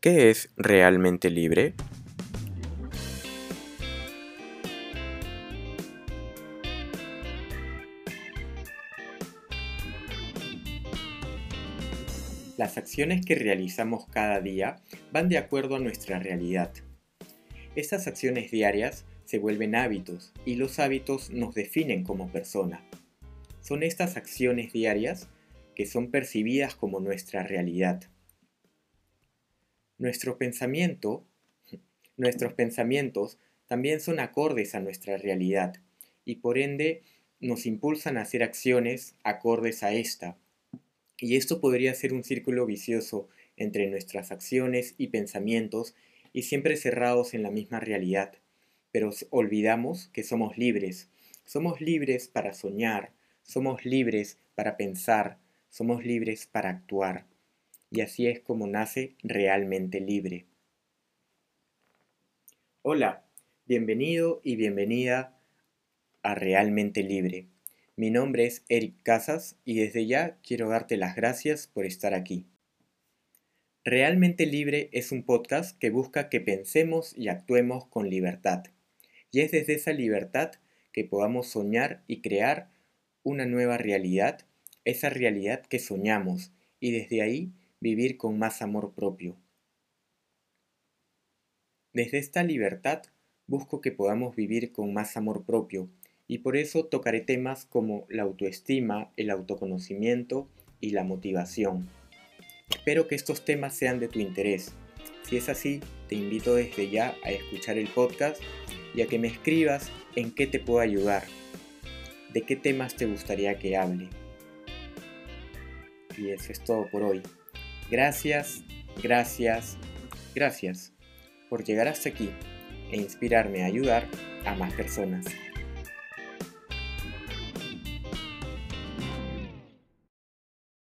¿Qué es realmente libre? Las acciones que realizamos cada día van de acuerdo a nuestra realidad. Estas acciones diarias se vuelven hábitos y los hábitos nos definen como persona. Son estas acciones diarias que son percibidas como nuestra realidad. Nuestro pensamiento, nuestros pensamientos también son acordes a nuestra realidad y por ende nos impulsan a hacer acciones acordes a esta y esto podría ser un círculo vicioso entre nuestras acciones y pensamientos y siempre cerrados en la misma realidad. Pero olvidamos que somos libres. Somos libres para soñar, somos libres para pensar, somos libres para actuar. Y así es como nace realmente libre. Hola, bienvenido y bienvenida a Realmente Libre. Mi nombre es Eric Casas y desde ya quiero darte las gracias por estar aquí. Realmente Libre es un podcast que busca que pensemos y actuemos con libertad. Y es desde esa libertad que podamos soñar y crear una nueva realidad, esa realidad que soñamos, y desde ahí vivir con más amor propio. Desde esta libertad busco que podamos vivir con más amor propio, y por eso tocaré temas como la autoestima, el autoconocimiento y la motivación. Espero que estos temas sean de tu interés. Si es así, te invito desde ya a escuchar el podcast y a que me escribas en qué te puedo ayudar, de qué temas te gustaría que hable. Y eso es todo por hoy. Gracias, gracias, gracias por llegar hasta aquí e inspirarme a ayudar a más personas.